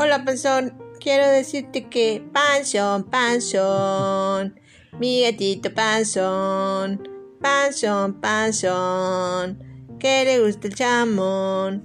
Hola, panzón. Quiero decirte que panzón, panzón. Mi gatito panzón. Panzón, panzón. Que le gusta el chamón.